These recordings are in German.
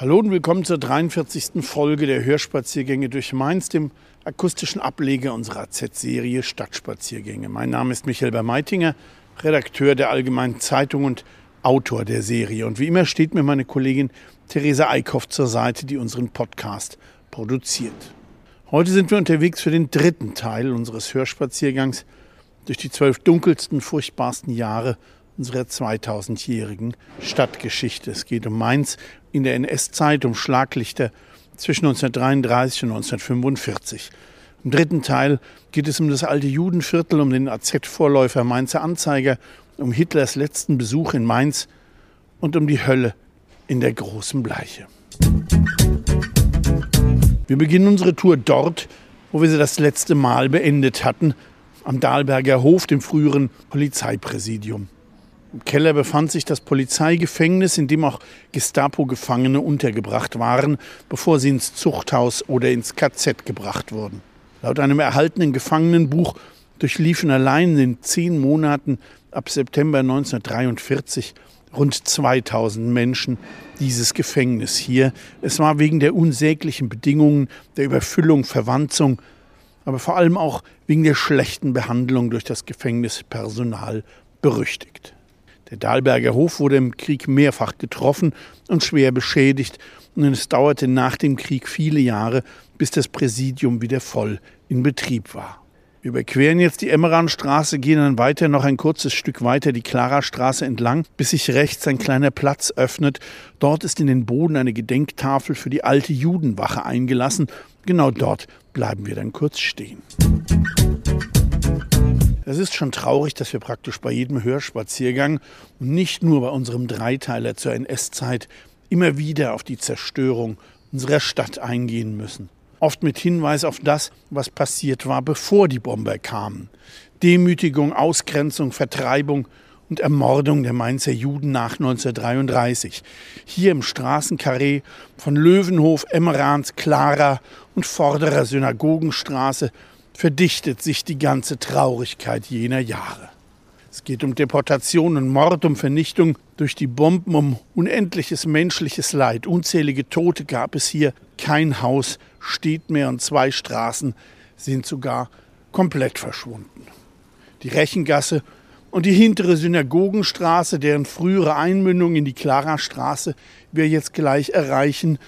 Hallo und willkommen zur 43. Folge der Hörspaziergänge durch Mainz, dem akustischen Ableger unserer Z-Serie Stadtspaziergänge. Mein Name ist Michael Bermeitinger, Redakteur der Allgemeinen Zeitung und Autor der Serie. Und wie immer steht mir meine Kollegin Theresa Eickhoff zur Seite, die unseren Podcast produziert. Heute sind wir unterwegs für den dritten Teil unseres Hörspaziergangs durch die zwölf dunkelsten, furchtbarsten Jahre unserer 2000-jährigen Stadtgeschichte. Es geht um Mainz in der NS-Zeit, um Schlaglichter zwischen 1933 und 1945. Im dritten Teil geht es um das alte Judenviertel, um den AZ-Vorläufer Mainzer Anzeiger, um Hitlers letzten Besuch in Mainz und um die Hölle in der großen Bleiche. Wir beginnen unsere Tour dort, wo wir sie das letzte Mal beendet hatten, am Dahlberger Hof, dem früheren Polizeipräsidium. Im Keller befand sich das Polizeigefängnis, in dem auch Gestapo-Gefangene untergebracht waren, bevor sie ins Zuchthaus oder ins KZ gebracht wurden. Laut einem erhaltenen Gefangenenbuch durchliefen allein in zehn Monaten ab September 1943 rund 2000 Menschen dieses Gefängnis hier. Es war wegen der unsäglichen Bedingungen, der Überfüllung, Verwanzung, aber vor allem auch wegen der schlechten Behandlung durch das Gefängnispersonal berüchtigt. Der Dahlberger Hof wurde im Krieg mehrfach getroffen und schwer beschädigt, und es dauerte nach dem Krieg viele Jahre, bis das Präsidium wieder voll in Betrieb war. Wir überqueren jetzt die Emmeranstraße, gehen dann weiter noch ein kurzes Stück weiter die Klarastraße entlang, bis sich rechts ein kleiner Platz öffnet. Dort ist in den Boden eine Gedenktafel für die alte Judenwache eingelassen. Genau dort bleiben wir dann kurz stehen. Es ist schon traurig, dass wir praktisch bei jedem Hörspaziergang und nicht nur bei unserem Dreiteiler zur NS-Zeit immer wieder auf die Zerstörung unserer Stadt eingehen müssen. Oft mit Hinweis auf das, was passiert war, bevor die Bomber kamen. Demütigung, Ausgrenzung, Vertreibung und Ermordung der Mainzer Juden nach 1933. Hier im Straßenkarree von Löwenhof, Emmerans, Clara und Vorderer Synagogenstraße verdichtet sich die ganze Traurigkeit jener Jahre. Es geht um Deportation und Mord, um Vernichtung durch die Bomben, um unendliches menschliches Leid. Unzählige Tote gab es hier. Kein Haus steht mehr und zwei Straßen sind sogar komplett verschwunden. Die Rechengasse und die hintere Synagogenstraße, deren frühere Einmündung in die Klarastraße wir jetzt gleich erreichen,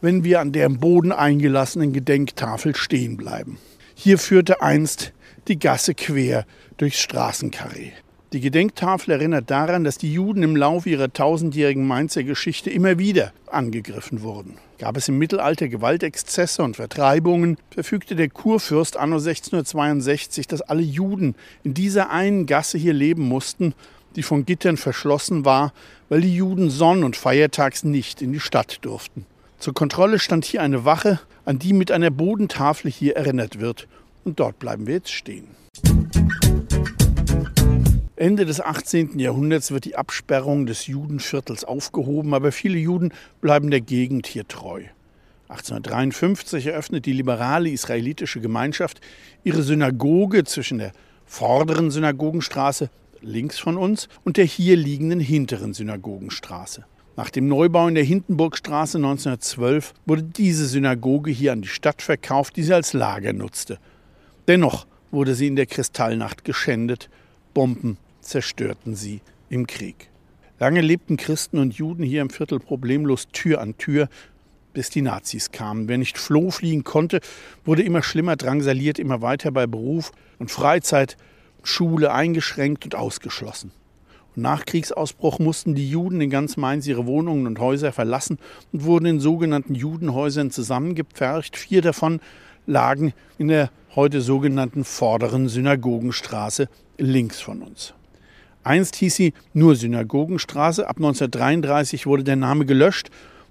wenn wir an der im Boden eingelassenen Gedenktafel stehen bleiben. Hier führte einst die Gasse quer durchs Straßenkarree. Die Gedenktafel erinnert daran, dass die Juden im Laufe ihrer tausendjährigen Mainzer Geschichte immer wieder angegriffen wurden. Gab es im Mittelalter Gewaltexzesse und Vertreibungen, verfügte der Kurfürst anno 1662, dass alle Juden in dieser einen Gasse hier leben mussten, die von Gittern verschlossen war, weil die Juden sonn- und feiertags nicht in die Stadt durften. Zur Kontrolle stand hier eine Wache, an die mit einer Bodentafel hier erinnert wird. Und dort bleiben wir jetzt stehen. Ende des 18. Jahrhunderts wird die Absperrung des Judenviertels aufgehoben, aber viele Juden bleiben der Gegend hier treu. 1853 eröffnet die liberale israelitische Gemeinschaft ihre Synagoge zwischen der vorderen Synagogenstraße links von uns und der hier liegenden hinteren Synagogenstraße. Nach dem Neubau in der Hindenburgstraße 1912 wurde diese Synagoge hier an die Stadt verkauft, die sie als Lager nutzte. Dennoch wurde sie in der Kristallnacht geschändet. Bomben zerstörten sie im Krieg. Lange lebten Christen und Juden hier im Viertel problemlos Tür an Tür, bis die Nazis kamen. Wer nicht floh fliehen konnte, wurde immer schlimmer drangsaliert, immer weiter bei Beruf und Freizeit, Schule eingeschränkt und ausgeschlossen. Nach Kriegsausbruch mussten die Juden in ganz Mainz ihre Wohnungen und Häuser verlassen und wurden in sogenannten Judenhäusern zusammengepfercht. Vier davon lagen in der heute sogenannten vorderen Synagogenstraße links von uns. Einst hieß sie nur Synagogenstraße, ab 1933 wurde der Name gelöscht,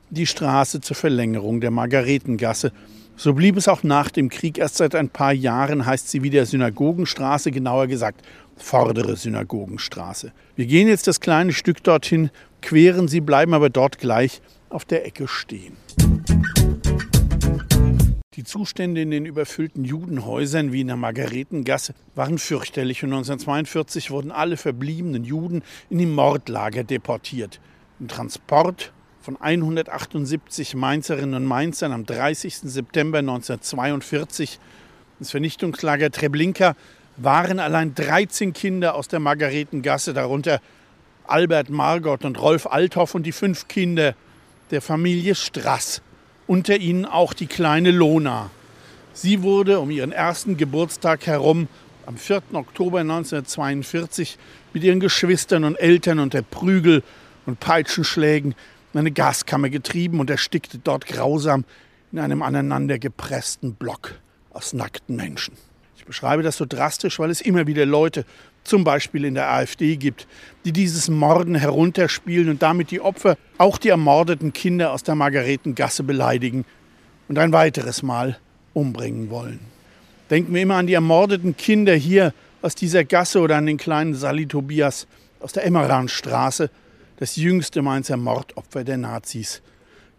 die Straße zur Verlängerung der Margaretengasse. So blieb es auch nach dem Krieg. Erst seit ein paar Jahren heißt sie wieder Synagogenstraße, genauer gesagt vordere Synagogenstraße. Wir gehen jetzt das kleine Stück dorthin, queren sie, bleiben aber dort gleich auf der Ecke stehen. Die Zustände in den überfüllten Judenhäusern wie in der Margaretengasse waren fürchterlich und 1942 wurden alle verbliebenen Juden in die Mordlager deportiert. Im Transport von 178 Mainzerinnen und Mainzern am 30. September 1942 ins Vernichtungslager Treblinka waren allein 13 Kinder aus der Margaretengasse, darunter Albert Margot und Rolf Althoff und die fünf Kinder der Familie Strass unter ihnen auch die kleine Lona. Sie wurde um ihren ersten Geburtstag herum am 4. Oktober 1942 mit ihren Geschwistern und Eltern unter Prügel und Peitschenschlägen in eine Gaskammer getrieben und erstickte dort grausam in einem aneinandergepressten Block aus nackten Menschen. Ich beschreibe das so drastisch, weil es immer wieder Leute, zum Beispiel in der AfD, gibt, die dieses Morden herunterspielen und damit die Opfer, auch die ermordeten Kinder aus der Margaretengasse beleidigen und ein weiteres Mal umbringen wollen. Denken wir immer an die ermordeten Kinder hier aus dieser Gasse oder an den kleinen Sally Tobias aus der Emmeranstraße, das jüngste Mainzer Mordopfer der Nazis.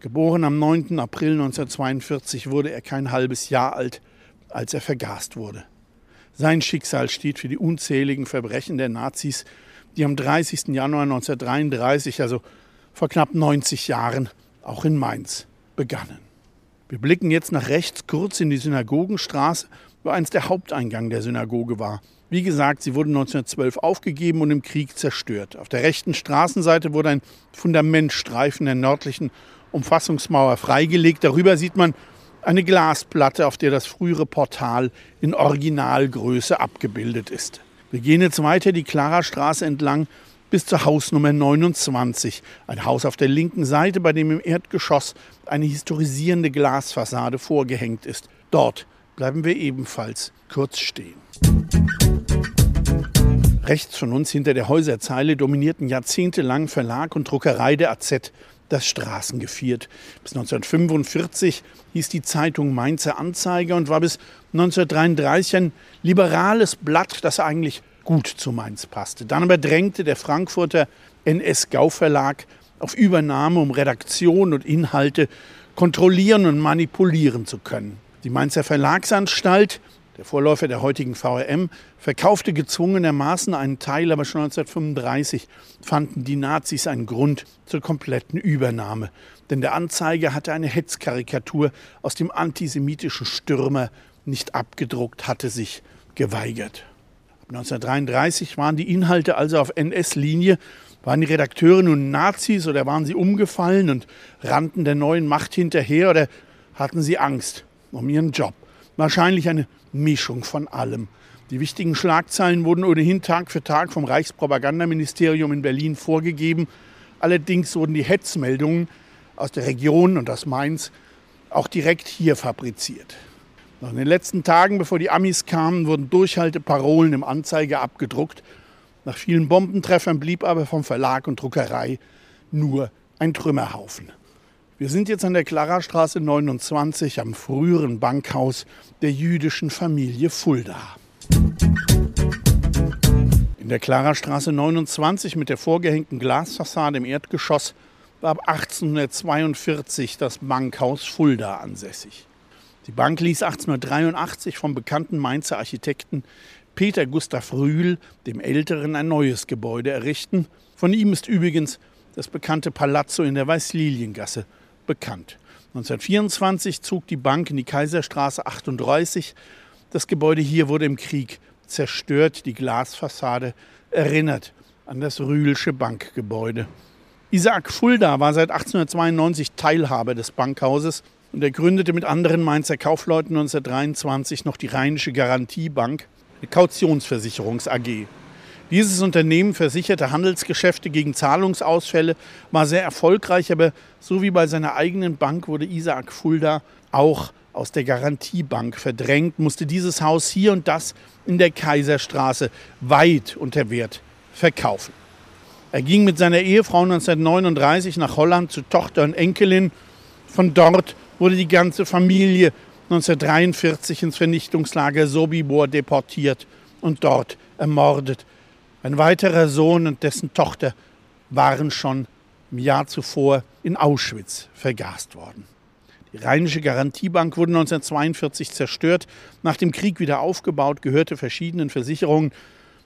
Geboren am 9. April 1942 wurde er kein halbes Jahr alt, als er vergast wurde. Sein Schicksal steht für die unzähligen Verbrechen der Nazis, die am 30. Januar 1933, also vor knapp 90 Jahren, auch in Mainz begannen. Wir blicken jetzt nach rechts kurz in die Synagogenstraße, wo einst der Haupteingang der Synagoge war. Wie gesagt, sie wurde 1912 aufgegeben und im Krieg zerstört. Auf der rechten Straßenseite wurde ein Fundamentstreifen der nördlichen Umfassungsmauer freigelegt. Darüber sieht man eine Glasplatte, auf der das frühere Portal in Originalgröße abgebildet ist. Wir gehen jetzt weiter die Klarastraße entlang bis zur Hausnummer 29, ein Haus auf der linken Seite, bei dem im Erdgeschoss eine historisierende Glasfassade vorgehängt ist. Dort bleiben wir ebenfalls kurz stehen. Rechts von uns hinter der Häuserzeile dominierten jahrzehntelang Verlag und Druckerei der AZ das Straßengeviert. Bis 1945 hieß die Zeitung Mainzer Anzeiger und war bis 1933 ein liberales Blatt, das eigentlich gut zu Mainz passte. Dann aber drängte der Frankfurter NS Gau Verlag auf Übernahme, um Redaktion und Inhalte kontrollieren und manipulieren zu können. Die Mainzer Verlagsanstalt der Vorläufer der heutigen VRM, verkaufte gezwungenermaßen einen Teil, aber schon 1935 fanden die Nazis einen Grund zur kompletten Übernahme. Denn der Anzeiger hatte eine Hetzkarikatur aus dem antisemitischen Stürmer nicht abgedruckt, hatte sich geweigert. Ab 1933 waren die Inhalte also auf NS-Linie. Waren die Redakteure nun Nazis oder waren sie umgefallen und rannten der neuen Macht hinterher oder hatten sie Angst um ihren Job? Wahrscheinlich eine Mischung von allem. Die wichtigen Schlagzeilen wurden ohnehin Tag für Tag vom Reichspropagandaministerium in Berlin vorgegeben. Allerdings wurden die Hetzmeldungen aus der Region und aus Mainz auch direkt hier fabriziert. Noch in den letzten Tagen, bevor die Amis kamen, wurden Durchhalteparolen im Anzeiger abgedruckt. Nach vielen Bombentreffern blieb aber vom Verlag und Druckerei nur ein Trümmerhaufen. Wir sind jetzt an der Klarastraße 29 am früheren Bankhaus der jüdischen Familie Fulda. In der Klarastraße 29 mit der vorgehängten Glasfassade im Erdgeschoss war ab 1842 das Bankhaus Fulda ansässig. Die Bank ließ 1883 vom bekannten Mainzer Architekten Peter Gustav Rühl, dem Älteren, ein neues Gebäude errichten. Von ihm ist übrigens das bekannte Palazzo in der Weißliliengasse bekannt. 1924 zog die Bank in die Kaiserstraße 38. Das Gebäude hier wurde im Krieg zerstört. Die Glasfassade erinnert an das Rühlsche Bankgebäude. Isaac Fulda war seit 1892 Teilhaber des Bankhauses und er gründete mit anderen Mainzer Kaufleuten 1923 noch die Rheinische Garantiebank, eine Kautionsversicherungs AG. Dieses Unternehmen versicherte Handelsgeschäfte gegen Zahlungsausfälle, war sehr erfolgreich, aber so wie bei seiner eigenen Bank wurde Isaac Fulda auch aus der Garantiebank verdrängt, musste dieses Haus hier und das in der Kaiserstraße weit unter Wert verkaufen. Er ging mit seiner Ehefrau 1939 nach Holland zu Tochter und Enkelin. Von dort wurde die ganze Familie 1943 ins Vernichtungslager Sobibor deportiert und dort ermordet. Ein weiterer Sohn und dessen Tochter waren schon im Jahr zuvor in Auschwitz vergast worden. Die Rheinische Garantiebank wurde 1942 zerstört, nach dem Krieg wieder aufgebaut, gehörte verschiedenen Versicherungen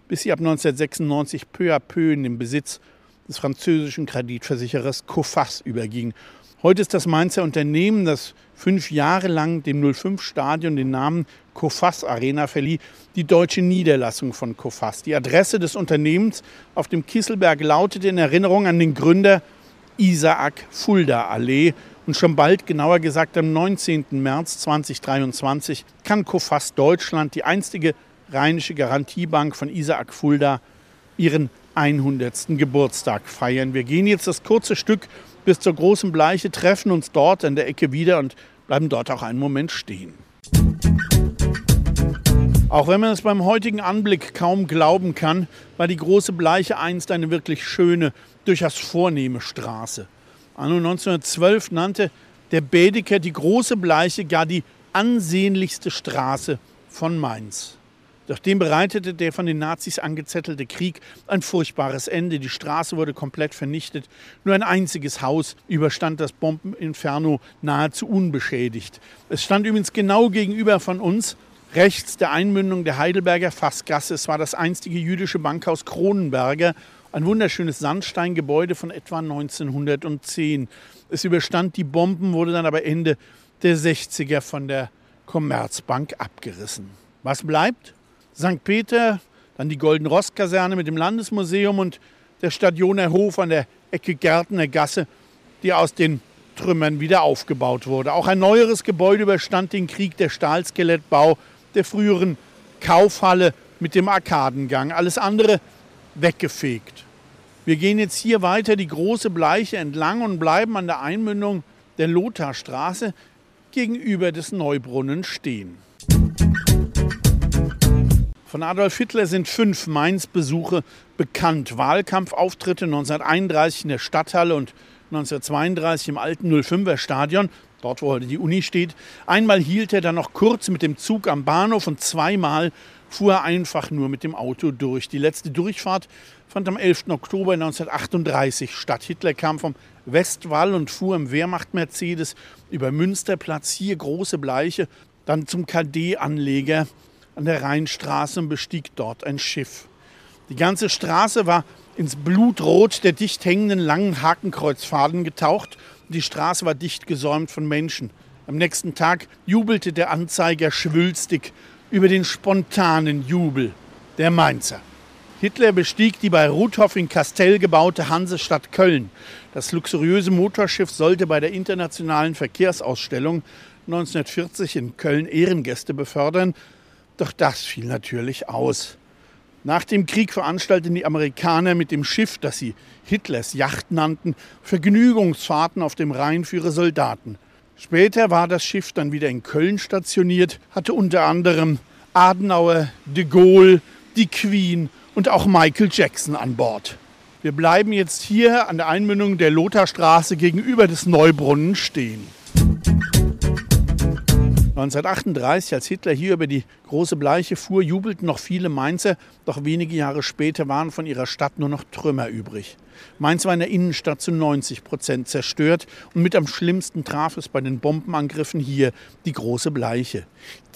bis sie ab 1996 peu à peu in den Besitz des französischen Kreditversicherers Coface überging. Heute ist das Mainzer Unternehmen, das fünf Jahre lang dem 05-Stadion den Namen Coface Arena verlieh, die deutsche Niederlassung von Coface. Die Adresse des Unternehmens auf dem Kisselberg lautete in Erinnerung an den Gründer Isaac Fulda Allee. Und schon bald, genauer gesagt am 19. März 2023, kann Coface Deutschland, die einstige Rheinische Garantiebank von Isaac Fulda ihren 100. Geburtstag feiern. Wir gehen jetzt das kurze Stück bis zur großen Bleiche, treffen uns dort an der Ecke wieder und bleiben dort auch einen Moment stehen. Auch wenn man es beim heutigen Anblick kaum glauben kann, war die große Bleiche einst eine wirklich schöne, durchaus vornehme Straße. Anno 1912 nannte der Baedeker die große Bleiche gar die ansehnlichste Straße von Mainz. Doch dem bereitete der von den Nazis angezettelte Krieg ein furchtbares Ende. Die Straße wurde komplett vernichtet. Nur ein einziges Haus überstand das Bombeninferno nahezu unbeschädigt. Es stand übrigens genau gegenüber von uns, rechts der Einmündung der Heidelberger Fassgasse. Es war das einstige jüdische Bankhaus Kronenberger, ein wunderschönes Sandsteingebäude von etwa 1910. Es überstand die Bomben, wurde dann aber Ende der 60er von der Commerzbank abgerissen. Was bleibt? St. Peter, dann die Golden Rost Kaserne mit dem Landesmuseum und der Stadioner Hof an der Ecke Gärtner Gasse, die aus den Trümmern wieder aufgebaut wurde. Auch ein neueres Gebäude überstand den Krieg, der Stahlskelettbau der früheren Kaufhalle mit dem Arkadengang. Alles andere weggefegt. Wir gehen jetzt hier weiter die große Bleiche entlang und bleiben an der Einmündung der Lotharstraße gegenüber des Neubrunnen stehen. Von Adolf Hitler sind fünf Mainz-Besuche bekannt. Wahlkampfauftritte 1931 in der Stadthalle und 1932 im alten 05er Stadion, dort wo heute die Uni steht. Einmal hielt er dann noch kurz mit dem Zug am Bahnhof und zweimal fuhr er einfach nur mit dem Auto durch. Die letzte Durchfahrt fand am 11. Oktober 1938 statt. Hitler kam vom Westwall und fuhr im Wehrmacht-Mercedes über Münsterplatz, hier große Bleiche, dann zum KD-Anleger an der Rheinstraße und bestieg dort ein Schiff. Die ganze Straße war ins Blutrot der dicht hängenden langen Hakenkreuzfaden getaucht die Straße war dicht gesäumt von Menschen. Am nächsten Tag jubelte der Anzeiger schwülstig über den spontanen Jubel der Mainzer. Hitler bestieg die bei Rudhoff in Kastell gebaute Hansestadt Köln. Das luxuriöse Motorschiff sollte bei der internationalen Verkehrsausstellung 1940 in Köln Ehrengäste befördern doch das fiel natürlich aus. Nach dem Krieg veranstalteten die Amerikaner mit dem Schiff, das sie Hitlers Yacht nannten, Vergnügungsfahrten auf dem Rhein für ihre Soldaten. Später war das Schiff dann wieder in Köln stationiert, hatte unter anderem Adenauer, de Gaulle, die Queen und auch Michael Jackson an Bord. Wir bleiben jetzt hier an der Einmündung der Lotharstraße gegenüber des Neubrunnen stehen. 1938, als Hitler hier über die große Bleiche fuhr, jubelten noch viele Mainzer, doch wenige Jahre später waren von ihrer Stadt nur noch Trümmer übrig. Mainz war in der Innenstadt zu 90 Prozent zerstört und mit am schlimmsten traf es bei den Bombenangriffen hier die große Bleiche.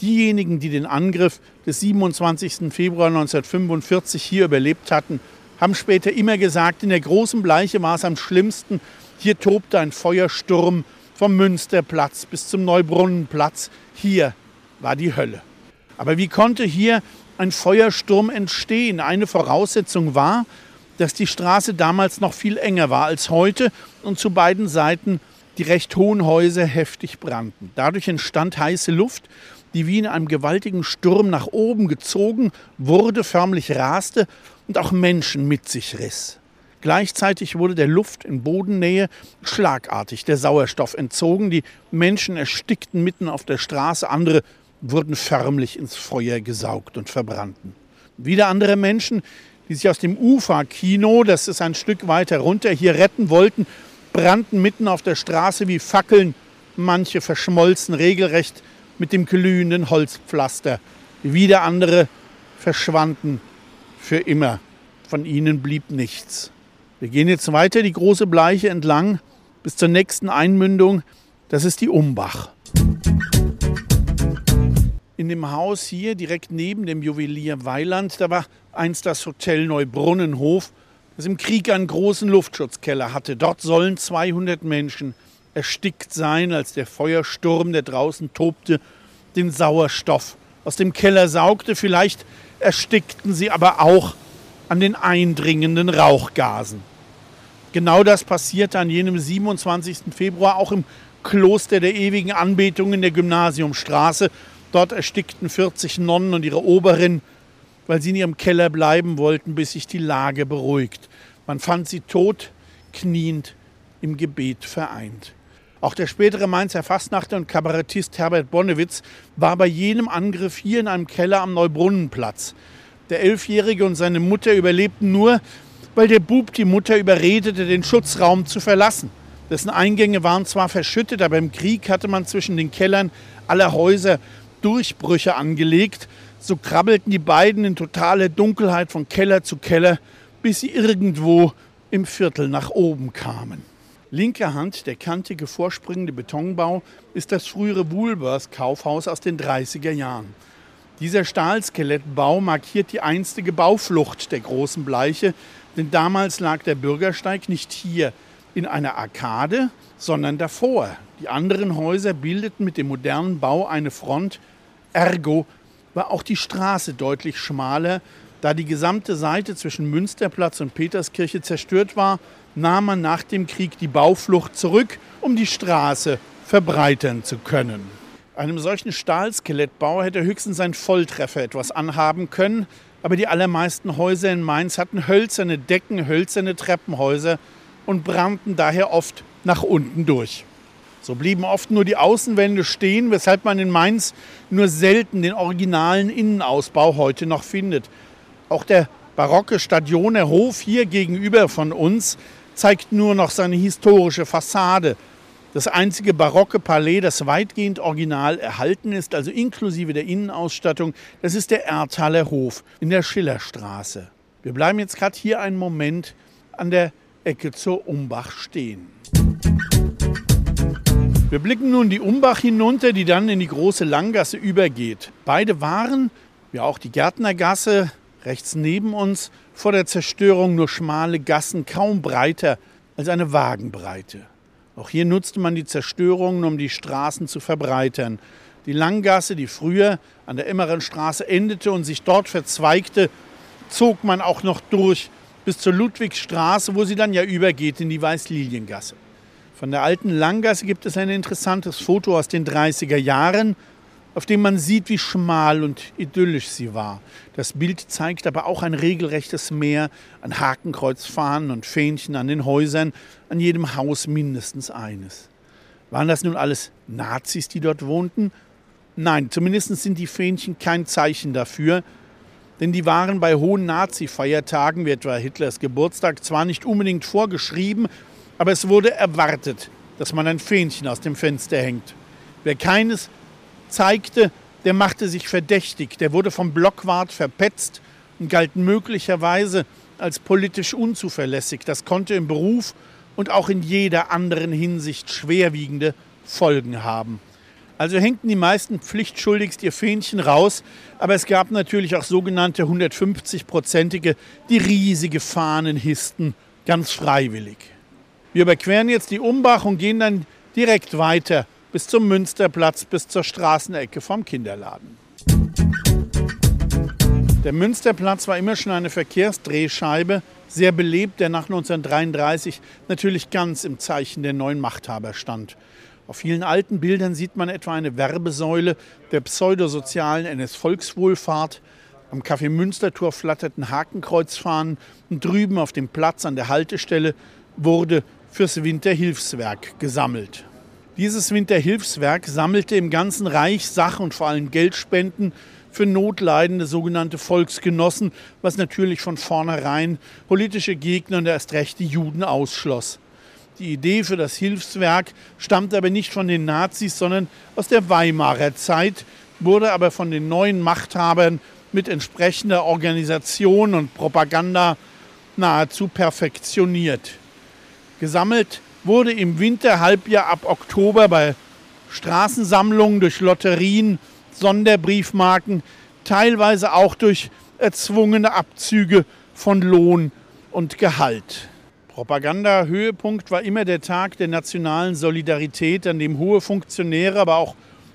Diejenigen, die den Angriff des 27. Februar 1945 hier überlebt hatten, haben später immer gesagt, in der großen Bleiche war es am schlimmsten. Hier tobte ein Feuersturm vom Münsterplatz bis zum Neubrunnenplatz. Hier war die Hölle. Aber wie konnte hier ein Feuersturm entstehen? Eine Voraussetzung war, dass die Straße damals noch viel enger war als heute und zu beiden Seiten die recht hohen Häuser heftig brannten. Dadurch entstand heiße Luft, die wie in einem gewaltigen Sturm nach oben gezogen wurde, förmlich raste und auch Menschen mit sich riss. Gleichzeitig wurde der Luft in Bodennähe schlagartig der Sauerstoff entzogen. Die Menschen erstickten mitten auf der Straße, andere wurden förmlich ins Feuer gesaugt und verbrannten. Wieder andere Menschen, die sich aus dem Ufa-Kino, das ist ein Stück weiter runter, hier retten wollten, brannten mitten auf der Straße wie Fackeln. Manche verschmolzen regelrecht mit dem glühenden Holzpflaster. Wieder andere verschwanden für immer. Von ihnen blieb nichts. Wir gehen jetzt weiter die große Bleiche entlang bis zur nächsten Einmündung. Das ist die Umbach. In dem Haus hier direkt neben dem Juwelier Weiland, da war einst das Hotel Neubrunnenhof, das im Krieg einen großen Luftschutzkeller hatte. Dort sollen 200 Menschen erstickt sein, als der Feuersturm, der draußen tobte, den Sauerstoff aus dem Keller saugte. Vielleicht erstickten sie aber auch an den eindringenden Rauchgasen. Genau das passierte an jenem 27. Februar auch im Kloster der ewigen Anbetung in der Gymnasiumstraße. Dort erstickten 40 Nonnen und ihre Oberin, weil sie in ihrem Keller bleiben wollten, bis sich die Lage beruhigt. Man fand sie tot, kniend, im Gebet vereint. Auch der spätere Mainzer Fastnachter und Kabarettist Herbert Bonnewitz war bei jenem Angriff hier in einem Keller am Neubrunnenplatz. Der Elfjährige und seine Mutter überlebten nur, weil der Bub die Mutter überredete, den Schutzraum zu verlassen. Dessen Eingänge waren zwar verschüttet, aber im Krieg hatte man zwischen den Kellern aller Häuser Durchbrüche angelegt. So krabbelten die beiden in totaler Dunkelheit von Keller zu Keller, bis sie irgendwo im Viertel nach oben kamen. Linker Hand der kantige vorspringende Betonbau ist das frühere Woolworth Kaufhaus aus den 30er Jahren. Dieser Stahlskelettbau markiert die einstige Bauflucht der großen Bleiche, denn damals lag der Bürgersteig nicht hier in einer Arkade, sondern davor. Die anderen Häuser bildeten mit dem modernen Bau eine Front. Ergo war auch die Straße deutlich schmaler. Da die gesamte Seite zwischen Münsterplatz und Peterskirche zerstört war, nahm man nach dem Krieg die Bauflucht zurück, um die Straße verbreitern zu können. Einem solchen Stahlskelettbau hätte höchstens ein Volltreffer etwas anhaben können, aber die allermeisten Häuser in Mainz hatten hölzerne Decken, hölzerne Treppenhäuser und brannten daher oft nach unten durch. So blieben oft nur die Außenwände stehen, weshalb man in Mainz nur selten den originalen Innenausbau heute noch findet. Auch der barocke Stadioner Hof hier gegenüber von uns zeigt nur noch seine historische Fassade. Das einzige barocke Palais, das weitgehend original erhalten ist, also inklusive der Innenausstattung, das ist der Erdtaler Hof in der Schillerstraße. Wir bleiben jetzt gerade hier einen Moment an der Ecke zur Umbach stehen. Wir blicken nun die Umbach hinunter, die dann in die große Langgasse übergeht. Beide waren, wie auch die Gärtnergasse rechts neben uns, vor der Zerstörung nur schmale Gassen, kaum breiter als eine Wagenbreite. Auch hier nutzte man die Zerstörungen, um die Straßen zu verbreitern. Die Langgasse, die früher an der Emmerenstraße endete und sich dort verzweigte, zog man auch noch durch bis zur Ludwigstraße, wo sie dann ja übergeht in die Weißliliengasse. Von der alten Langgasse gibt es ein interessantes Foto aus den 30er Jahren auf dem man sieht, wie schmal und idyllisch sie war. Das Bild zeigt aber auch ein regelrechtes Meer an Hakenkreuzfahnen und Fähnchen an den Häusern, an jedem Haus mindestens eines. Waren das nun alles Nazis, die dort wohnten? Nein, zumindest sind die Fähnchen kein Zeichen dafür, denn die waren bei hohen Nazi-Feiertagen, wie etwa Hitlers Geburtstag, zwar nicht unbedingt vorgeschrieben, aber es wurde erwartet, dass man ein Fähnchen aus dem Fenster hängt. Wer keines zeigte, der machte sich verdächtig, der wurde vom Blockwart verpetzt und galt möglicherweise als politisch unzuverlässig. Das konnte im Beruf und auch in jeder anderen Hinsicht schwerwiegende Folgen haben. Also hängten die meisten pflichtschuldigst ihr Fähnchen raus, aber es gab natürlich auch sogenannte 150-prozentige, die riesige Fahnen hissten, ganz freiwillig. Wir überqueren jetzt die Umbach und gehen dann direkt weiter bis zum Münsterplatz, bis zur Straßenecke vom Kinderladen. Der Münsterplatz war immer schon eine Verkehrsdrehscheibe, sehr belebt, der nach 1933 natürlich ganz im Zeichen der neuen Machthaber stand. Auf vielen alten Bildern sieht man etwa eine Werbesäule der pseudosozialen NS-Volkswohlfahrt. Am Café Münstertor flatterten Hakenkreuzfahnen und drüben auf dem Platz an der Haltestelle wurde fürs Winterhilfswerk gesammelt. Dieses Winterhilfswerk sammelte im ganzen Reich Sach- und vor allem Geldspenden für notleidende sogenannte Volksgenossen, was natürlich von vornherein politische Gegner und erst recht die Juden ausschloss. Die Idee für das Hilfswerk stammt aber nicht von den Nazis, sondern aus der Weimarer Zeit, wurde aber von den neuen Machthabern mit entsprechender Organisation und Propaganda nahezu perfektioniert. Gesammelt wurde im Winterhalbjahr ab Oktober bei Straßensammlungen durch Lotterien, Sonderbriefmarken, teilweise auch durch erzwungene Abzüge von Lohn und Gehalt. Propaganda-Höhepunkt war immer der Tag der nationalen Solidarität, an dem hohe Funktionäre, aber auch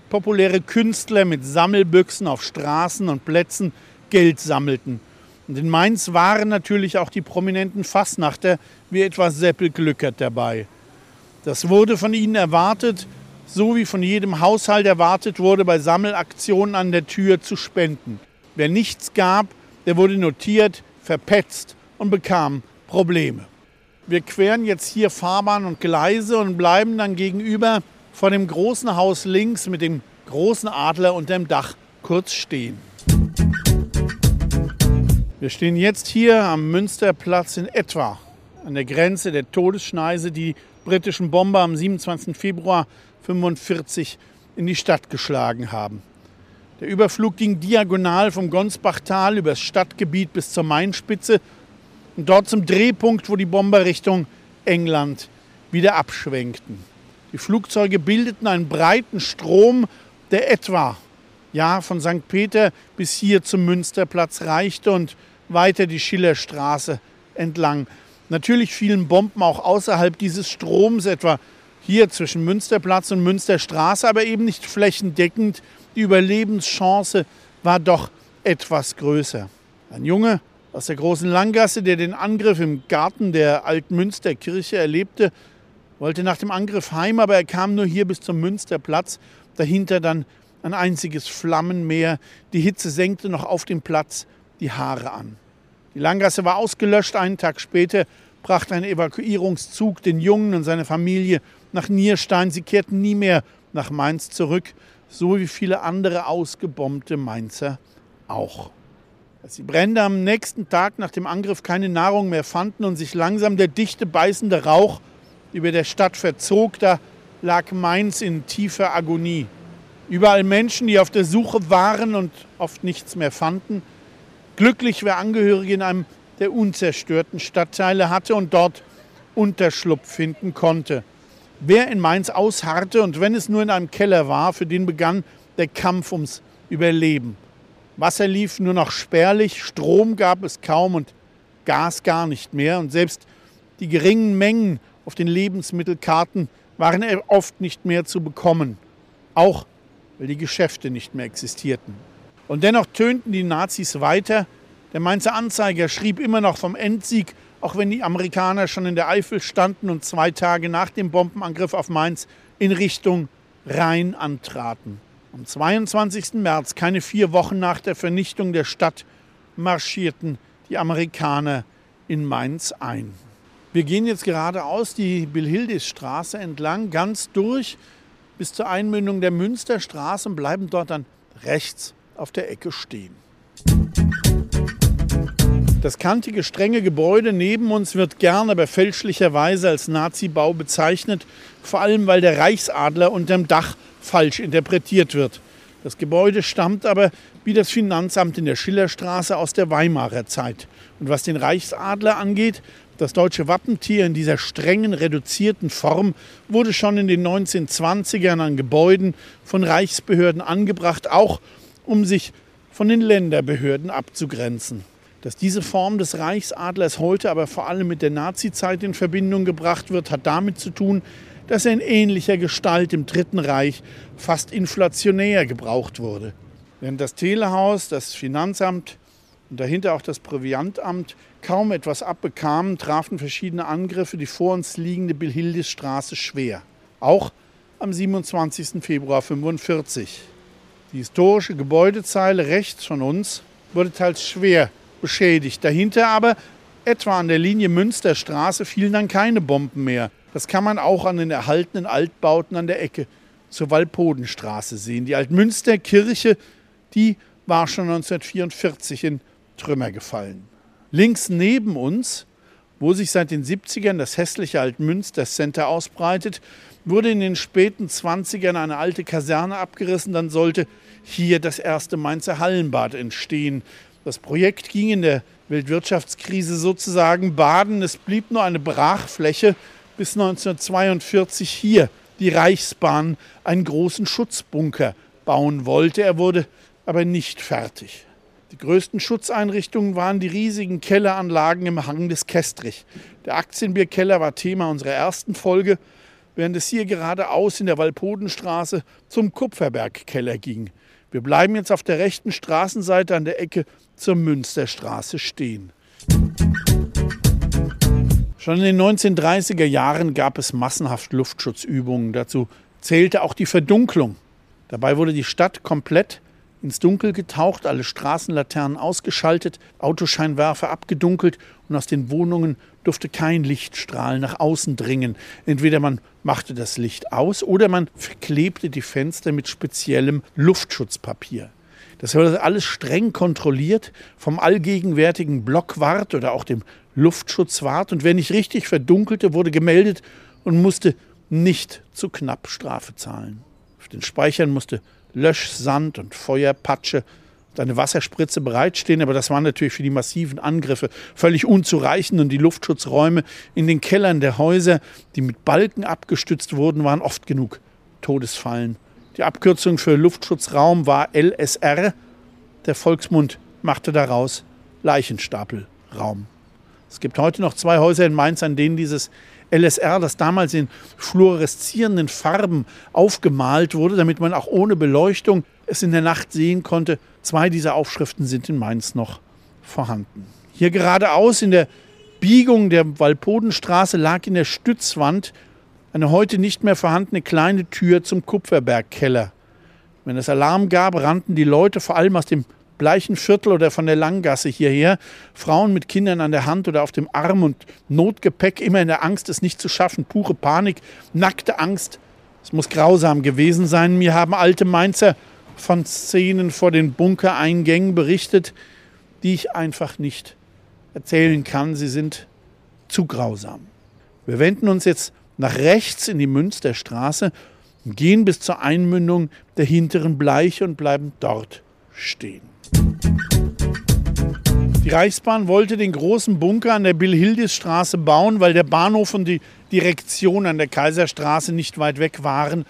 populäre Künstler mit Sammelbüchsen auf Straßen und Plätzen Geld sammelten. Und in Mainz waren natürlich auch die prominenten Fassnachter wie etwa Seppel Glückert dabei. Das wurde von ihnen erwartet, so wie von jedem Haushalt erwartet wurde, bei Sammelaktionen an der Tür zu spenden. Wer nichts gab, der wurde notiert, verpetzt und bekam Probleme. Wir queren jetzt hier Fahrbahn und Gleise und bleiben dann gegenüber vor dem großen Haus links mit dem großen Adler unter dem Dach kurz stehen. Wir stehen jetzt hier am Münsterplatz in etwa an der Grenze der Todesschneise, die britischen Bomber am 27. Februar 1945 in die Stadt geschlagen haben. Der Überflug ging diagonal vom Gonsbachtal übers Stadtgebiet bis zur Mainspitze und dort zum Drehpunkt, wo die Bomber Richtung England wieder abschwenkten. Die Flugzeuge bildeten einen breiten Strom, der etwa ja, von St. Peter bis hier zum Münsterplatz reichte und weiter die Schillerstraße entlang. Natürlich fielen Bomben auch außerhalb dieses Stroms, etwa hier zwischen Münsterplatz und Münsterstraße, aber eben nicht flächendeckend. Die Überlebenschance war doch etwas größer. Ein Junge aus der großen Langgasse, der den Angriff im Garten der Altmünsterkirche erlebte, wollte nach dem Angriff heim, aber er kam nur hier bis zum Münsterplatz. Dahinter dann ein einziges Flammenmeer. Die Hitze senkte noch auf dem Platz die Haare an. Die Langgasse war ausgelöscht. Einen Tag später brachte ein Evakuierungszug den Jungen und seine Familie nach Nierstein. Sie kehrten nie mehr nach Mainz zurück, so wie viele andere ausgebombte Mainzer auch. Als die Brände am nächsten Tag nach dem Angriff keine Nahrung mehr fanden und sich langsam der dichte beißende Rauch über der Stadt verzog, da lag Mainz in tiefer Agonie. Überall Menschen, die auf der Suche waren und oft nichts mehr fanden, Glücklich, wer Angehörige in einem der unzerstörten Stadtteile hatte und dort Unterschlupf finden konnte. Wer in Mainz ausharrte und wenn es nur in einem Keller war, für den begann der Kampf ums Überleben. Wasser lief nur noch spärlich, Strom gab es kaum und Gas gar nicht mehr und selbst die geringen Mengen auf den Lebensmittelkarten waren oft nicht mehr zu bekommen, auch weil die Geschäfte nicht mehr existierten. Und dennoch tönten die Nazis weiter. Der Mainzer Anzeiger schrieb immer noch vom Endsieg, auch wenn die Amerikaner schon in der Eifel standen und zwei Tage nach dem Bombenangriff auf Mainz in Richtung Rhein antraten. Am 22. März, keine vier Wochen nach der Vernichtung der Stadt, marschierten die Amerikaner in Mainz ein. Wir gehen jetzt geradeaus die Bilhildisstraße entlang, ganz durch bis zur Einmündung der Münsterstraße und bleiben dort dann rechts auf der Ecke stehen. Das kantige, strenge Gebäude neben uns wird gern, aber fälschlicherweise als Nazi-Bau bezeichnet, vor allem weil der Reichsadler unterm Dach falsch interpretiert wird. Das Gebäude stammt aber, wie das Finanzamt in der Schillerstraße, aus der Weimarer Zeit. Und was den Reichsadler angeht, das deutsche Wappentier in dieser strengen, reduzierten Form wurde schon in den 1920ern an Gebäuden von Reichsbehörden angebracht, auch um sich von den Länderbehörden abzugrenzen. Dass diese Form des Reichsadlers heute aber vor allem mit der Nazizeit in Verbindung gebracht wird, hat damit zu tun, dass er in ähnlicher Gestalt im Dritten Reich fast inflationär gebraucht wurde. Während das Telehaus, das Finanzamt und dahinter auch das Proviantamt kaum etwas abbekamen, trafen verschiedene Angriffe die vor uns liegende Bilhildisstraße schwer. Auch am 27. Februar 1945. Die historische Gebäudezeile rechts von uns wurde teils schwer beschädigt. Dahinter aber, etwa an der Linie Münsterstraße, fielen dann keine Bomben mehr. Das kann man auch an den erhaltenen Altbauten an der Ecke zur Walpodenstraße sehen. Die Altmünsterkirche, die war schon 1944 in Trümmer gefallen. Links neben uns, wo sich seit den 70ern das hässliche Altmünster Center ausbreitet, wurde in den späten 20ern eine alte Kaserne abgerissen. Dann sollte hier das erste Mainzer Hallenbad entstehen. Das Projekt ging in der Weltwirtschaftskrise sozusagen baden. Es blieb nur eine Brachfläche, bis 1942 hier die Reichsbahn einen großen Schutzbunker bauen wollte. Er wurde aber nicht fertig. Die größten Schutzeinrichtungen waren die riesigen Kelleranlagen im Hang des Kestrich. Der Aktienbierkeller war Thema unserer ersten Folge, während es hier geradeaus in der Walpodenstraße zum Kupferbergkeller ging. Wir bleiben jetzt auf der rechten Straßenseite an der Ecke zur Münsterstraße stehen. Schon in den 1930er Jahren gab es massenhaft Luftschutzübungen. Dazu zählte auch die Verdunklung. Dabei wurde die Stadt komplett ins Dunkel getaucht, alle Straßenlaternen ausgeschaltet, Autoscheinwerfer abgedunkelt und aus den Wohnungen durfte kein Lichtstrahl nach außen dringen. Entweder man machte das Licht aus oder man verklebte die Fenster mit speziellem Luftschutzpapier. Das wurde alles streng kontrolliert vom allgegenwärtigen Blockwart oder auch dem Luftschutzwart. Und wer nicht richtig verdunkelte, wurde gemeldet und musste nicht zu knapp Strafe zahlen. Auf den Speichern musste Lösch, Sand und Feuerpatsche und eine Wasserspritze bereitstehen, aber das war natürlich für die massiven Angriffe völlig unzureichend und die Luftschutzräume in den Kellern der Häuser, die mit Balken abgestützt wurden, waren oft genug Todesfallen die Abkürzung für Luftschutzraum war LSR. Der Volksmund machte daraus Leichenstapelraum. Es gibt heute noch zwei Häuser in Mainz, an denen dieses LSR, das damals in fluoreszierenden Farben aufgemalt wurde, damit man auch ohne Beleuchtung es in der Nacht sehen konnte. Zwei dieser Aufschriften sind in Mainz noch vorhanden. Hier geradeaus in der Biegung der Walpodenstraße lag in der Stützwand eine heute nicht mehr vorhandene kleine Tür zum Kupferbergkeller. Wenn es Alarm gab, rannten die Leute vor allem aus dem bleichen Viertel oder von der Langgasse hierher, Frauen mit Kindern an der Hand oder auf dem Arm und Notgepäck, immer in der Angst, es nicht zu schaffen, pure Panik, nackte Angst. Es muss grausam gewesen sein. Mir haben alte Mainzer von Szenen vor den Bunkereingängen berichtet, die ich einfach nicht erzählen kann. Sie sind zu grausam. Wir wenden uns jetzt nach rechts in die Münsterstraße und gehen bis zur Einmündung der hinteren Bleiche und bleiben dort stehen. Die Reichsbahn wollte den großen Bunker an der Bill-Hildis-Straße bauen, weil der Bahnhof und die Direktion an der Kaiserstraße nicht weit weg waren.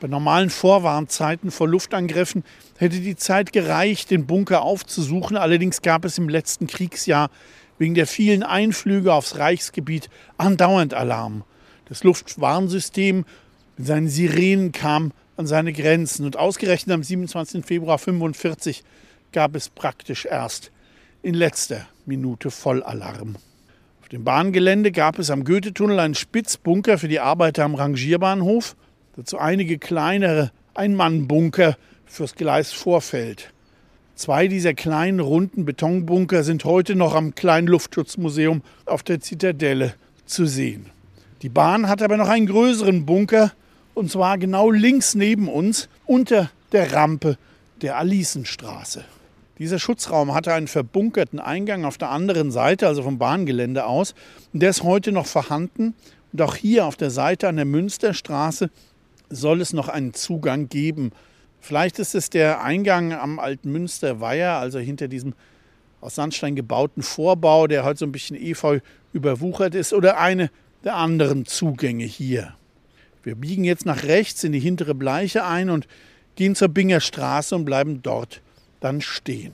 Bei normalen Vorwarnzeiten vor Luftangriffen hätte die Zeit gereicht, den Bunker aufzusuchen. Allerdings gab es im letzten Kriegsjahr wegen der vielen Einflüge aufs Reichsgebiet andauernd Alarm. Das Luftwarnsystem mit seinen Sirenen kam an seine Grenzen. Und ausgerechnet am 27. Februar 1945 gab es praktisch erst in letzter Minute Vollalarm. Auf dem Bahngelände gab es am Goethetunnel einen Spitzbunker für die Arbeiter am Rangierbahnhof, dazu einige kleinere Einmannbunker fürs Gleisvorfeld. Zwei dieser kleinen runden Betonbunker sind heute noch am kleinen Luftschutzmuseum auf der Zitadelle zu sehen. Die Bahn hat aber noch einen größeren Bunker und zwar genau links neben uns unter der Rampe der Alisenstraße. Dieser Schutzraum hatte einen verbunkerten Eingang auf der anderen Seite, also vom Bahngelände aus. Und der ist heute noch vorhanden. Und auch hier auf der Seite an der Münsterstraße soll es noch einen Zugang geben. Vielleicht ist es der Eingang am alten Münsterweiher, also hinter diesem aus Sandstein gebauten Vorbau, der heute so ein bisschen efeu überwuchert ist, oder eine der anderen Zugänge hier. Wir biegen jetzt nach rechts in die hintere Bleiche ein und gehen zur Binger Straße und bleiben dort dann stehen.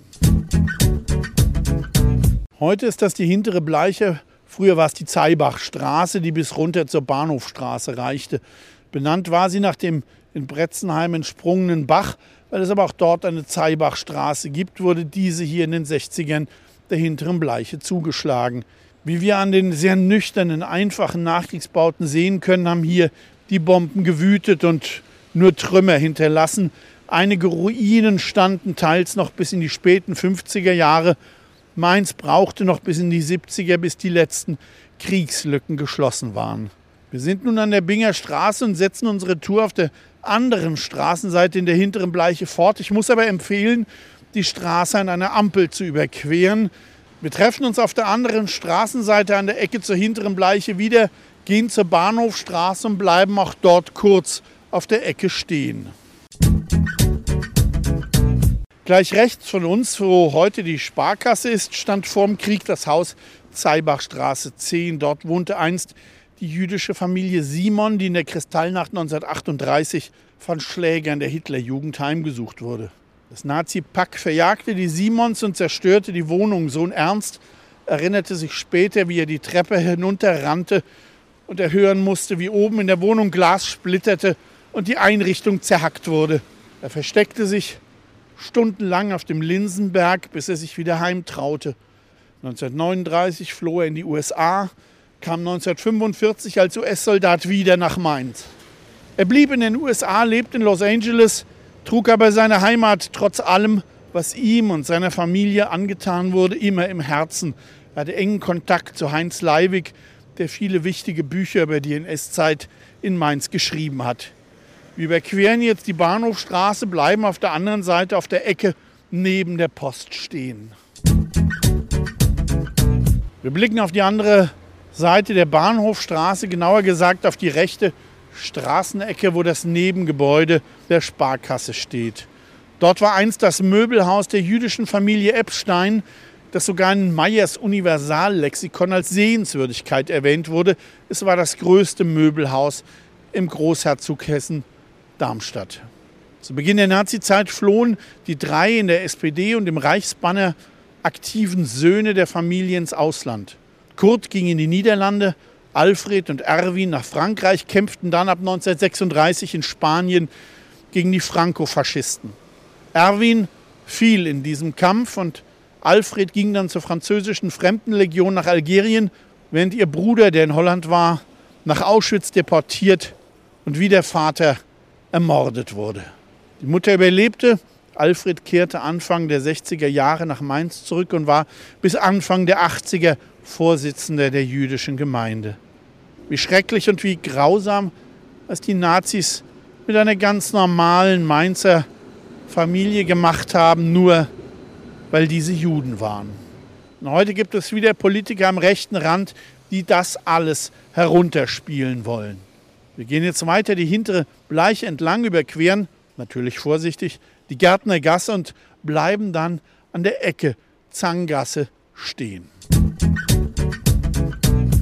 Heute ist das die hintere Bleiche. Früher war es die Zeibachstraße, die bis runter zur Bahnhofstraße reichte. Benannt war sie nach dem in Bretzenheim entsprungenen Bach. Weil es aber auch dort eine Zeibachstraße gibt, wurde diese hier in den 60ern der hinteren Bleiche zugeschlagen. Wie wir an den sehr nüchternen, einfachen Nachkriegsbauten sehen können, haben hier die Bomben gewütet und nur Trümmer hinterlassen. Einige Ruinen standen teils noch bis in die späten 50er Jahre. Mainz brauchte noch bis in die 70er, bis die letzten Kriegslücken geschlossen waren. Wir sind nun an der Binger Straße und setzen unsere Tour auf der anderen Straßenseite in der hinteren Bleiche fort. Ich muss aber empfehlen, die Straße an einer Ampel zu überqueren. Wir treffen uns auf der anderen Straßenseite an der Ecke zur hinteren Bleiche wieder, gehen zur Bahnhofstraße und bleiben auch dort kurz auf der Ecke stehen. Gleich rechts von uns, wo heute die Sparkasse ist, stand vorm Krieg das Haus Zeibachstraße 10. Dort wohnte einst die jüdische Familie Simon, die in der Kristallnacht 1938 von Schlägern der Hitlerjugend heimgesucht wurde. Das Nazi-Pack verjagte die Simons und zerstörte die Wohnung. Sohn Ernst erinnerte sich später, wie er die Treppe hinunterrannte und er hören musste, wie oben in der Wohnung Glas splitterte und die Einrichtung zerhackt wurde. Er versteckte sich stundenlang auf dem Linsenberg, bis er sich wieder heimtraute. 1939 floh er in die USA, kam 1945 als US-Soldat wieder nach Mainz. Er blieb in den USA, lebte in Los Angeles, trug aber seine Heimat trotz allem, was ihm und seiner Familie angetan wurde, immer im Herzen. Er hatte engen Kontakt zu Heinz Leiwig, der viele wichtige Bücher über die NS-Zeit in Mainz geschrieben hat. Wir überqueren jetzt die Bahnhofstraße, bleiben auf der anderen Seite auf der Ecke neben der Post stehen. Wir blicken auf die andere Seite der Bahnhofstraße, genauer gesagt auf die rechte Straßenecke, wo das Nebengebäude der Sparkasse steht. Dort war einst das Möbelhaus der jüdischen Familie Epstein, das sogar in Meyers Universallexikon als Sehenswürdigkeit erwähnt wurde. Es war das größte Möbelhaus im Großherzog Hessen Darmstadt. Zu Beginn der Nazizeit flohen die drei in der SPD und im Reichsbanner aktiven Söhne der Familie ins Ausland. Kurt ging in die Niederlande, Alfred und Erwin nach Frankreich, kämpften dann ab 1936 in Spanien gegen die Franco-Faschisten. Erwin fiel in diesem Kampf und Alfred ging dann zur französischen Fremdenlegion nach Algerien, während ihr Bruder, der in Holland war, nach Auschwitz deportiert und wie der Vater ermordet wurde. Die Mutter überlebte. Alfred kehrte Anfang der 60er Jahre nach Mainz zurück und war bis Anfang der 80er Vorsitzender der jüdischen Gemeinde. Wie schrecklich und wie grausam, was die Nazis mit einer ganz normalen Mainzer Familie gemacht haben, nur weil diese Juden waren. Und heute gibt es wieder Politiker am rechten Rand, die das alles herunterspielen wollen. Wir gehen jetzt weiter die hintere Bleiche entlang, überqueren, natürlich vorsichtig, die Gärtner Gasse und bleiben dann an der Ecke Zangasse stehen.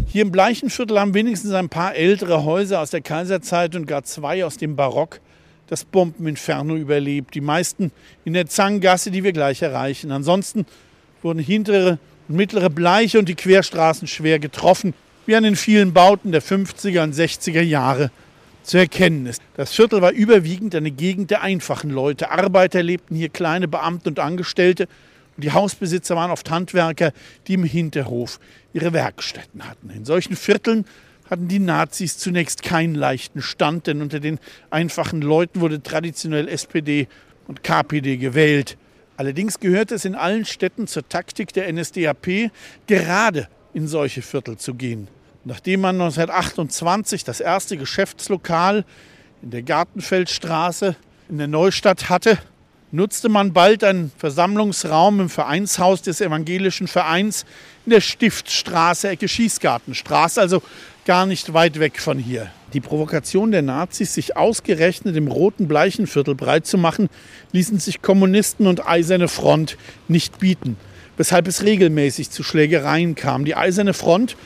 Hier im Bleichenviertel haben wenigstens ein paar ältere Häuser aus der Kaiserzeit und gar zwei aus dem Barock das Bombeninferno überlebt. Die meisten in der Zangasse, die wir gleich erreichen. Ansonsten wurden hintere und mittlere Bleiche und die Querstraßen schwer getroffen wie an den vielen Bauten der 50er und 60er Jahre zu erkennen ist. Das Viertel war überwiegend eine Gegend der einfachen Leute. Arbeiter lebten hier, kleine Beamte und Angestellte. Und die Hausbesitzer waren oft Handwerker, die im Hinterhof ihre Werkstätten hatten. In solchen Vierteln hatten die Nazis zunächst keinen leichten Stand, denn unter den einfachen Leuten wurde traditionell SPD und KPD gewählt. Allerdings gehörte es in allen Städten zur Taktik der NSDAP, gerade in solche Viertel zu gehen. Nachdem man 1928 das erste Geschäftslokal in der Gartenfeldstraße in der Neustadt hatte, nutzte man bald einen Versammlungsraum im Vereinshaus des evangelischen Vereins in der Stiftstraße, Ecke Schießgartenstraße, also gar nicht weit weg von hier. Die Provokation der Nazis, sich ausgerechnet im roten Bleichenviertel breit zu machen, ließen sich Kommunisten und Eiserne Front nicht bieten, weshalb es regelmäßig zu Schlägereien kam. Die Eiserne Front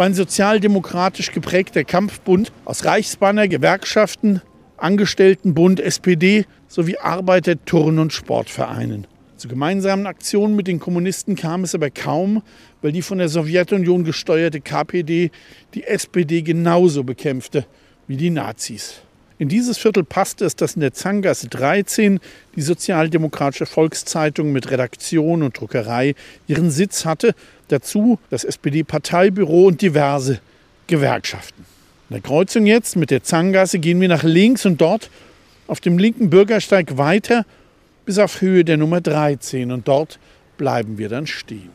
war ein sozialdemokratisch geprägter Kampfbund aus Reichsbanner, Gewerkschaften, Angestelltenbund, SPD sowie Arbeiter-, Turn- und Sportvereinen. Zu gemeinsamen Aktionen mit den Kommunisten kam es aber kaum, weil die von der Sowjetunion gesteuerte KPD die SPD genauso bekämpfte wie die Nazis. In dieses Viertel passte es, dass in der Zangasse 13 die Sozialdemokratische Volkszeitung mit Redaktion und Druckerei ihren Sitz hatte Dazu das SPD-Parteibüro und diverse Gewerkschaften. An der Kreuzung jetzt mit der Zangasse gehen wir nach links und dort auf dem linken Bürgersteig weiter bis auf Höhe der Nummer 13 und dort bleiben wir dann stehen.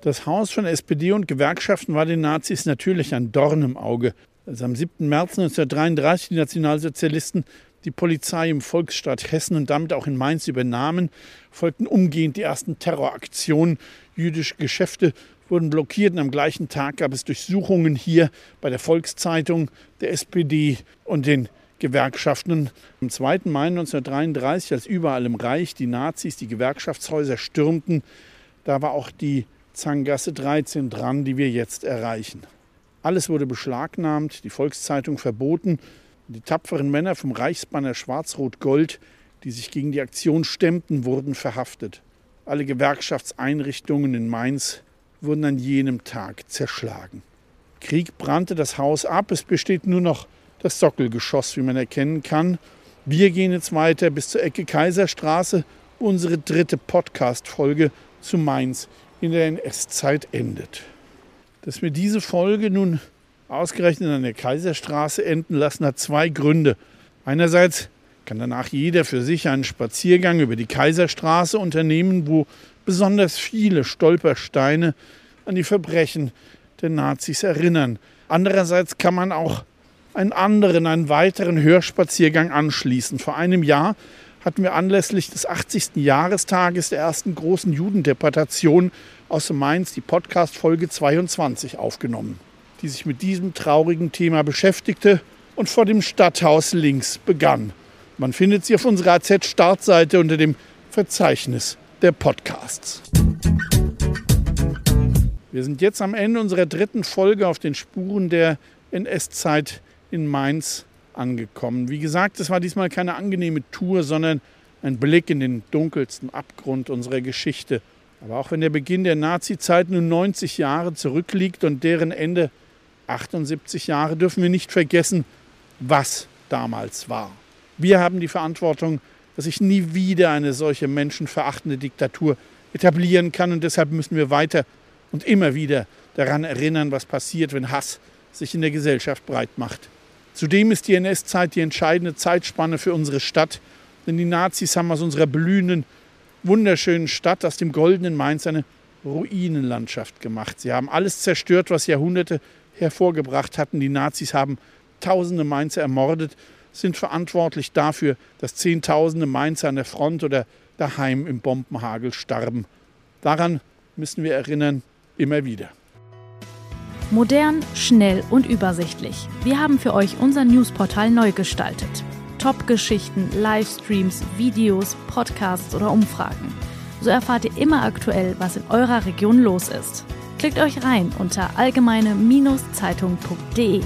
Das Haus von SPD und Gewerkschaften war den Nazis natürlich ein Dorn im Auge. Als am 7. März 1933 die Nationalsozialisten die Polizei im Volksstaat Hessen und damit auch in Mainz übernahmen, folgten umgehend die ersten Terroraktionen. Jüdische Geschäfte wurden blockiert und am gleichen Tag gab es Durchsuchungen hier bei der Volkszeitung, der SPD und den Gewerkschaften. Am 2. Mai 1933, als überall im Reich die Nazis die Gewerkschaftshäuser stürmten, da war auch die Zangasse 13 dran, die wir jetzt erreichen. Alles wurde beschlagnahmt, die Volkszeitung verboten. Die tapferen Männer vom Reichsbanner Schwarz-Rot-Gold, die sich gegen die Aktion stemmten, wurden verhaftet. Alle Gewerkschaftseinrichtungen in Mainz wurden an jenem Tag zerschlagen. Krieg brannte das Haus ab, es besteht nur noch das Sockelgeschoss, wie man erkennen kann. Wir gehen jetzt weiter bis zur Ecke Kaiserstraße, unsere dritte Podcast-Folge zu Mainz in der NS-Zeit endet. Dass wir diese Folge nun ausgerechnet an der Kaiserstraße enden lassen, hat zwei Gründe. Einerseits kann danach jeder für sich einen Spaziergang über die Kaiserstraße unternehmen, wo besonders viele Stolpersteine an die Verbrechen der Nazis erinnern. Andererseits kann man auch einen anderen, einen weiteren Hörspaziergang anschließen. Vor einem Jahr hatten wir anlässlich des 80. Jahrestages der ersten großen Judendeportation aus Mainz die Podcast-Folge 22 aufgenommen, die sich mit diesem traurigen Thema beschäftigte und vor dem Stadthaus links begann. Man findet sie auf unserer AZ-Startseite unter dem Verzeichnis der Podcasts. Wir sind jetzt am Ende unserer dritten Folge auf den Spuren der NS-Zeit in Mainz angekommen. Wie gesagt, es war diesmal keine angenehme Tour, sondern ein Blick in den dunkelsten Abgrund unserer Geschichte. Aber auch wenn der Beginn der Nazizeit nun 90 Jahre zurückliegt und deren Ende 78 Jahre, dürfen wir nicht vergessen, was damals war. Wir haben die Verantwortung, dass sich nie wieder eine solche menschenverachtende Diktatur etablieren kann und deshalb müssen wir weiter und immer wieder daran erinnern, was passiert, wenn Hass sich in der Gesellschaft breit macht. Zudem ist die NS-Zeit die entscheidende Zeitspanne für unsere Stadt, denn die Nazis haben aus unserer blühenden, wunderschönen Stadt, aus dem goldenen Mainz, eine Ruinenlandschaft gemacht. Sie haben alles zerstört, was Jahrhunderte hervorgebracht hatten. Die Nazis haben tausende Mainzer ermordet, sind verantwortlich dafür, dass Zehntausende Mainzer an der Front oder daheim im Bombenhagel starben. Daran müssen wir erinnern, immer wieder. Modern, schnell und übersichtlich. Wir haben für euch unser Newsportal neu gestaltet. Top-Geschichten, Livestreams, Videos, Podcasts oder Umfragen. So erfahrt ihr immer aktuell, was in eurer Region los ist. Klickt euch rein unter allgemeine-zeitung.de.